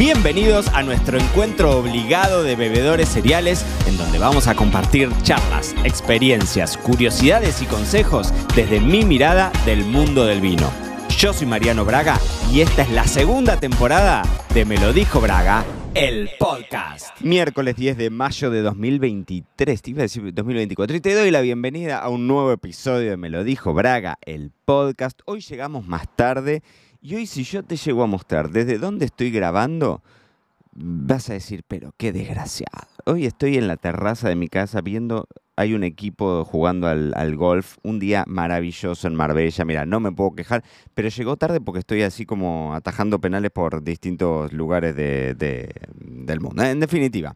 Bienvenidos a nuestro encuentro obligado de bebedores cereales, en donde vamos a compartir charlas, experiencias, curiosidades y consejos desde mi mirada del mundo del vino. Yo soy Mariano Braga y esta es la segunda temporada de Me lo dijo Braga, el podcast. Miércoles 10 de mayo de 2023, te iba a decir 2024, y te doy la bienvenida a un nuevo episodio de Me lo dijo Braga, el podcast. Hoy llegamos más tarde y hoy si yo te llego a mostrar desde dónde estoy grabando, vas a decir, pero qué desgraciado. Hoy estoy en la terraza de mi casa viendo, hay un equipo jugando al, golf, un día maravilloso en Marbella, mira, no me puedo quejar, pero llegó tarde porque estoy así como atajando penales por distintos lugares del mundo. En definitiva,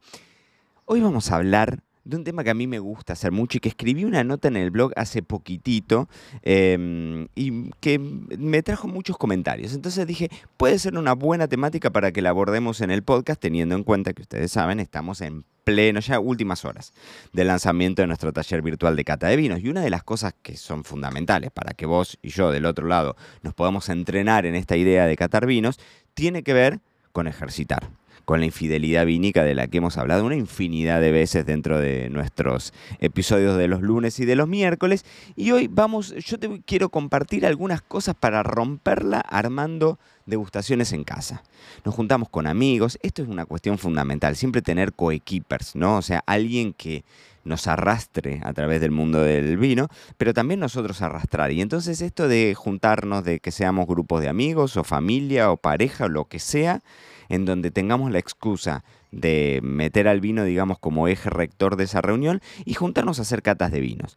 hoy vamos a hablar de un tema que a mí me gusta hacer mucho y que escribí una nota en el blog hace poquitito em, y que me trajo muchos comentarios. Entonces dije, puede ser una buena temática para que la abordemos en el podcast, teniendo en cuenta que ustedes saben, estamos en pleno, ya últimas horas del lanzamiento de nuestro taller virtual de cata de vinos. Y una de las cosas que son fundamentales para que vos y yo del otro lado nos podamos entrenar en esta idea de catar vinos, tiene que ver con ejercitar con la infidelidad vínica de la que hemos hablado una infinidad de veces dentro de nuestros episodios de los lunes y de los miércoles. Y hoy vamos, yo te quiero compartir algunas cosas para romperla armando degustaciones en casa. Nos juntamos con amigos, esto es una cuestión fundamental, siempre tener coequippers, ¿no? O sea, alguien que nos arrastre a través del mundo del vino, pero también nosotros arrastrar. Y entonces esto de juntarnos, de que seamos grupos de amigos o familia o pareja o lo que sea, en donde tengamos la excusa de meter al vino, digamos, como eje rector de esa reunión y juntarnos a hacer catas de vinos.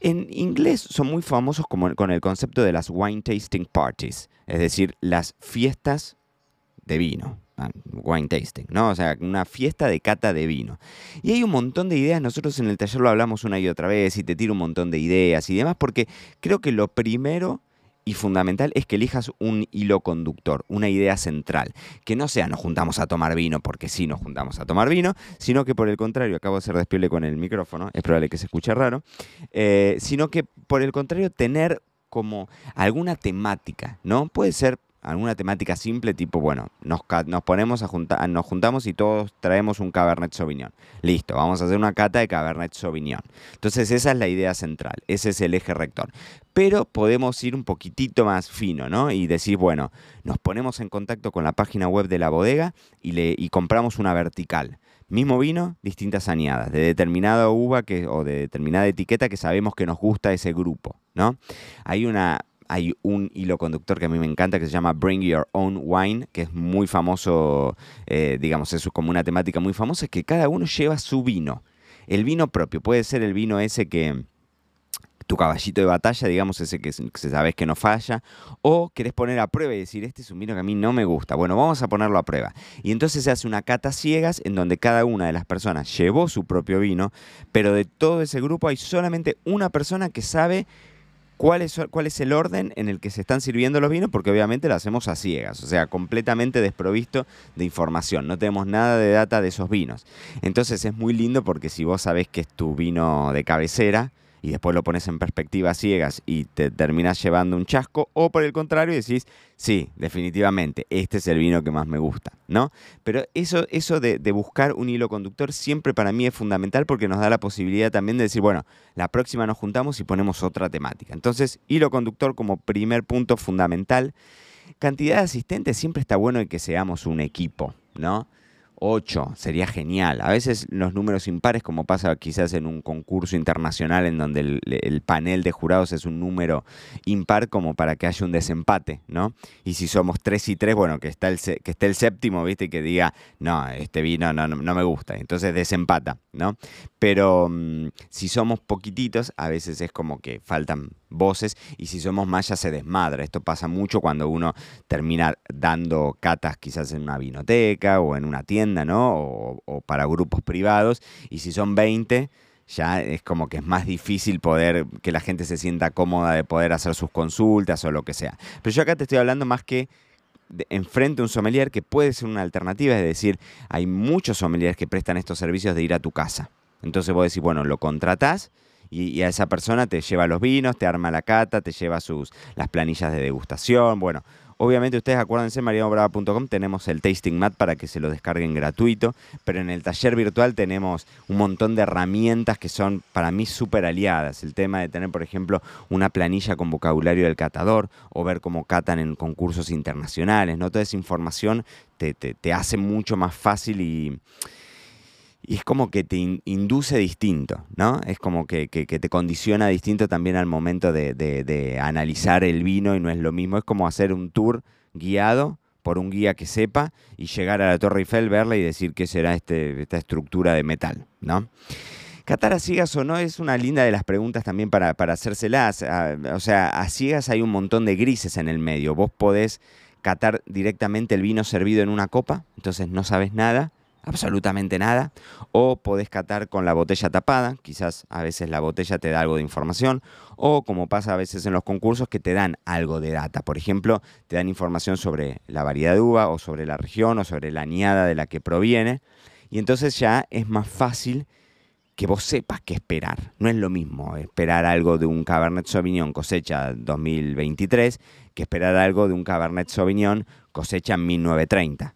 En inglés son muy famosos como con el concepto de las wine tasting parties, es decir, las fiestas de vino. Ah, wine tasting, ¿no? O sea, una fiesta de cata de vino. Y hay un montón de ideas, nosotros en el taller lo hablamos una y otra vez y te tiro un montón de ideas y demás, porque creo que lo primero y fundamental es que elijas un hilo conductor, una idea central, que no sea nos juntamos a tomar vino porque sí nos juntamos a tomar vino, sino que por el contrario, acabo de hacer despiole con el micrófono, es probable que se escuche raro, eh, sino que por el contrario tener como alguna temática, ¿no? Puede ser alguna temática simple, tipo, bueno, nos, nos ponemos a juntar, nos juntamos y todos traemos un Cabernet Sauvignon. Listo, vamos a hacer una cata de Cabernet Sauvignon. Entonces esa es la idea central, ese es el eje rector. Pero podemos ir un poquitito más fino, ¿no? Y decir, bueno, nos ponemos en contacto con la página web de la bodega y, le, y compramos una vertical. Mismo vino, distintas añadas, de determinada uva que, o de determinada etiqueta que sabemos que nos gusta ese grupo, ¿no? Hay una hay un hilo conductor que a mí me encanta que se llama Bring Your Own Wine, que es muy famoso, eh, digamos, es como una temática muy famosa, es que cada uno lleva su vino. El vino propio, puede ser el vino ese que tu caballito de batalla, digamos, ese que, sabes que no falla, o querés poner a prueba y decir, este es un vino que a mí no me gusta. Bueno, vamos a ponerlo a prueba. Y entonces se hace una cata ciegas en donde cada una de las personas llevó su propio vino, pero de todo ese grupo hay solamente una persona que sabe cuál es, cuál es el orden en el que se están sirviendo los vinos, porque obviamente lo hacemos a ciegas, o sea, completamente desprovisto de información, no tenemos nada de data de esos vinos. Entonces es muy lindo porque si vos sabés que es tu vino de cabecera, y después lo pones en perspectiva ciegas y te terminas llevando un chasco, o por el contrario decís, sí, definitivamente, este es el vino que más me gusta, ¿no? Pero eso, eso de, buscar un hilo conductor siempre para mí es fundamental porque nos da la posibilidad también de decir, bueno, la próxima nos juntamos y ponemos otra temática. Entonces, hilo conductor como primer punto fundamental. Cantidad de asistentes, siempre está bueno que seamos un equipo, ¿no? 8, sería genial. A veces los números impares, como pasa quizás en un concurso internacional en donde el, panel de jurados es un número impar como para que haya un desempate, ¿no? Y si somos 3 y 3, bueno, que, está el, que esté el séptimo, ¿viste? Y que diga, no, este vino no, no, me gusta. Entonces desempata, ¿no? Pero mm, si somos poquititos, a veces es como que faltan voces y si somos más ya se desmadra. Esto pasa mucho cuando uno termina dando catas quizás en una vinoteca o en una tienda, ¿no? O, para grupos privados y si son 20 ya es como que es más difícil poder que la gente se sienta cómoda de poder hacer sus consultas o lo que sea. Pero yo acá te estoy hablando más que enfrente a un sommelier que puede ser una alternativa, es decir, hay muchos sommeliers que prestan estos servicios de ir a tu casa. Entonces vos decís, bueno, lo contratás y, a esa persona te lleva los vinos, te arma la cata, te lleva sus, las planillas de degustación, bueno, Obviamente ustedes acuérdense, marianobrava.com tenemos el tasting mat para que se lo descarguen gratuito, pero en el taller virtual tenemos un montón de herramientas que son para mí súper aliadas. El tema de tener, por ejemplo, una planilla con vocabulario del catador o ver cómo catan en concursos internacionales, ¿no? Toda esa información te, te hace mucho más fácil y y es como que te induce distinto, ¿no? Es como que, te condiciona distinto también al momento de, analizar el vino y no es lo mismo. Es como hacer un tour guiado por un guía que sepa y llegar a la Torre Eiffel, verla y decir qué será este, esta estructura de metal, ¿no? Catar a ciegas o no es una linda de las preguntas también para, para hacérselas. Ah, o sea, a ciegas hay un montón de grises en el medio. Vos podés catar directamente el vino servido en una copa, entonces no sabes nada absolutamente nada, o podés catar con la botella tapada, quizás a veces la botella te da algo de información, o como pasa a veces en los concursos que te dan algo de data, por ejemplo, te dan información sobre la variedad de uva o sobre la región o sobre la añada de la que proviene, y entonces ya es más fácil que vos sepas qué esperar. No es lo mismo esperar algo de un Cabernet Sauvignon cosecha 2023 que esperar algo de un Cabernet Sauvignon cosecha 1930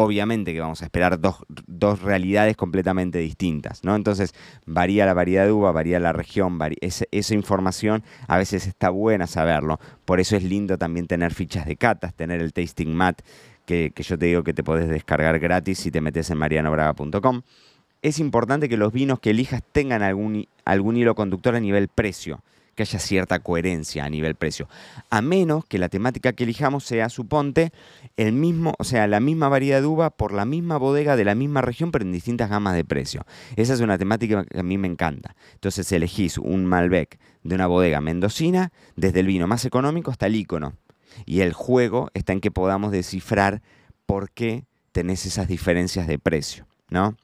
obviamente que vamos a esperar dos, realidades completamente distintas, ¿no? Entonces, varía la variedad de uva, varía la región, esa, información a veces está buena saberlo. Por eso es lindo también tener fichas de catas, tener el tasting mat, que, yo te digo que te podés descargar gratis si te metes en marianobraga.com. Es importante que los vinos que elijas tengan algún, algún hilo conductor a nivel precio que haya cierta coherencia a nivel precio. A menos que la temática que elijamos sea, suponte, el mismo, o sea, la misma variedad de uva por la misma bodega de la misma región, pero en distintas gamas de precio. Esa es una temática que a mí me encanta. Entonces elegís un Malbec de una bodega mendocina, desde el vino más económico hasta el icono. Y el juego está en que podamos descifrar por qué tenés esas diferencias de precio, ¿no?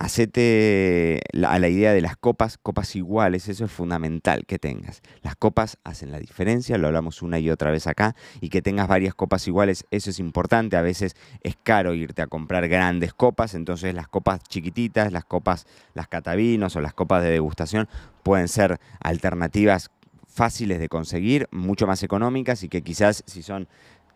Hacete a la idea de las copas, copas iguales, eso es fundamental que tengas. Las copas hacen la diferencia, lo hablamos una y otra vez acá, y que tengas varias copas iguales, eso es importante. A veces es caro irte a comprar grandes copas, entonces las copas chiquititas, las copas, las catavinos o las copas de degustación pueden ser alternativas fáciles de conseguir, mucho más económicas y que quizás si son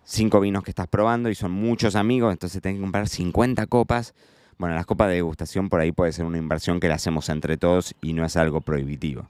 cinco vinos que estás probando y son muchos amigos, entonces tenés que comprar 50 copas bueno, las copas de degustación por ahí puede ser una inversión que la hacemos entre todos y no es algo prohibitivo.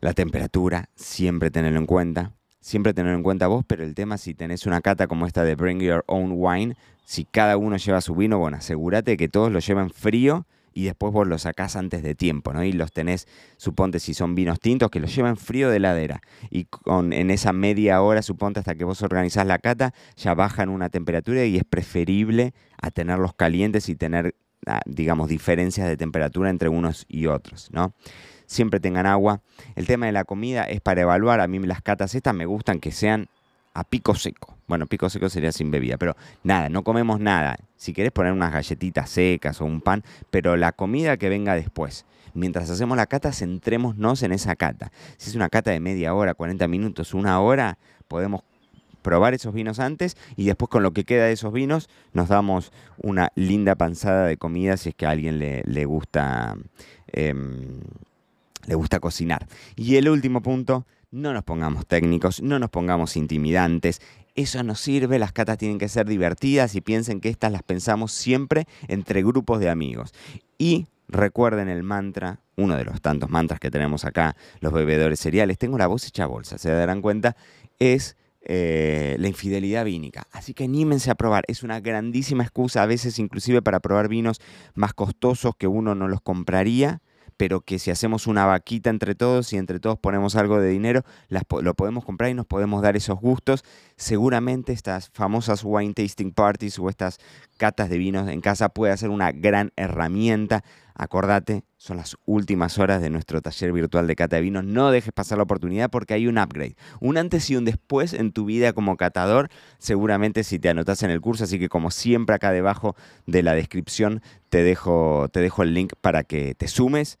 La temperatura, siempre tenerlo en cuenta. Siempre tenerlo en cuenta vos, pero el tema si tenés una cata como esta de Bring Your Own Wine, si cada uno lleva su vino, bueno, asegúrate que todos lo lleven frío y después vos los sacás antes de tiempo, ¿no? Y los tenés, suponte si son vinos tintos, que los lleven frío de ladera. Y con, en esa media hora, suponte hasta que vos organizás la cata, ya bajan una temperatura y es preferible a tenerlos calientes y tener, ah, digamos, diferencias de temperatura entre unos y otros, ¿no? Siempre tengan agua. El tema de la comida es para evaluar. A mí las catas estas me gustan que sean a pico seco. Bueno, pico seco sería sin bebida, pero nada, no comemos nada. Si querés poner unas galletitas secas o un pan, pero la comida que venga después. Mientras hacemos la cata, centrémonos en esa cata. Si es una cata de media hora, 40 minutos, una hora, podemos probar esos vinos antes y después con lo que queda de esos vinos nos damos una linda panzada de comida si es que a alguien le, gusta, em, le gusta cocinar. Y el último punto, no nos pongamos técnicos, no nos pongamos intimidantes. Eso no sirve, las catas tienen que ser divertidas y piensen que estas las pensamos siempre entre grupos de amigos. Y recuerden el mantra, uno de los tantos mantras que tenemos acá, los bebedores cereales, tengo la voz hecha bolsa, se darán cuenta, es eh, la infidelidad vínica. Así que anímense a probar. Es una grandísima excusa, a veces inclusive para probar vinos más costosos que uno no los compraría pero que si hacemos una vaquita entre todos y entre todos ponemos algo de dinero, lo podemos comprar y nos podemos dar esos gustos. Seguramente estas famosas wine tasting parties o estas catas de vinos en casa puede ser una gran herramienta. Acordate, son las últimas horas de nuestro taller virtual de cata de vinos. No dejes pasar la oportunidad porque hay un upgrade. Un antes y un después en tu vida como catador, seguramente si te anotas en el curso. Así que como siempre acá debajo de la descripción te dejo, te dejo el link para que te sumes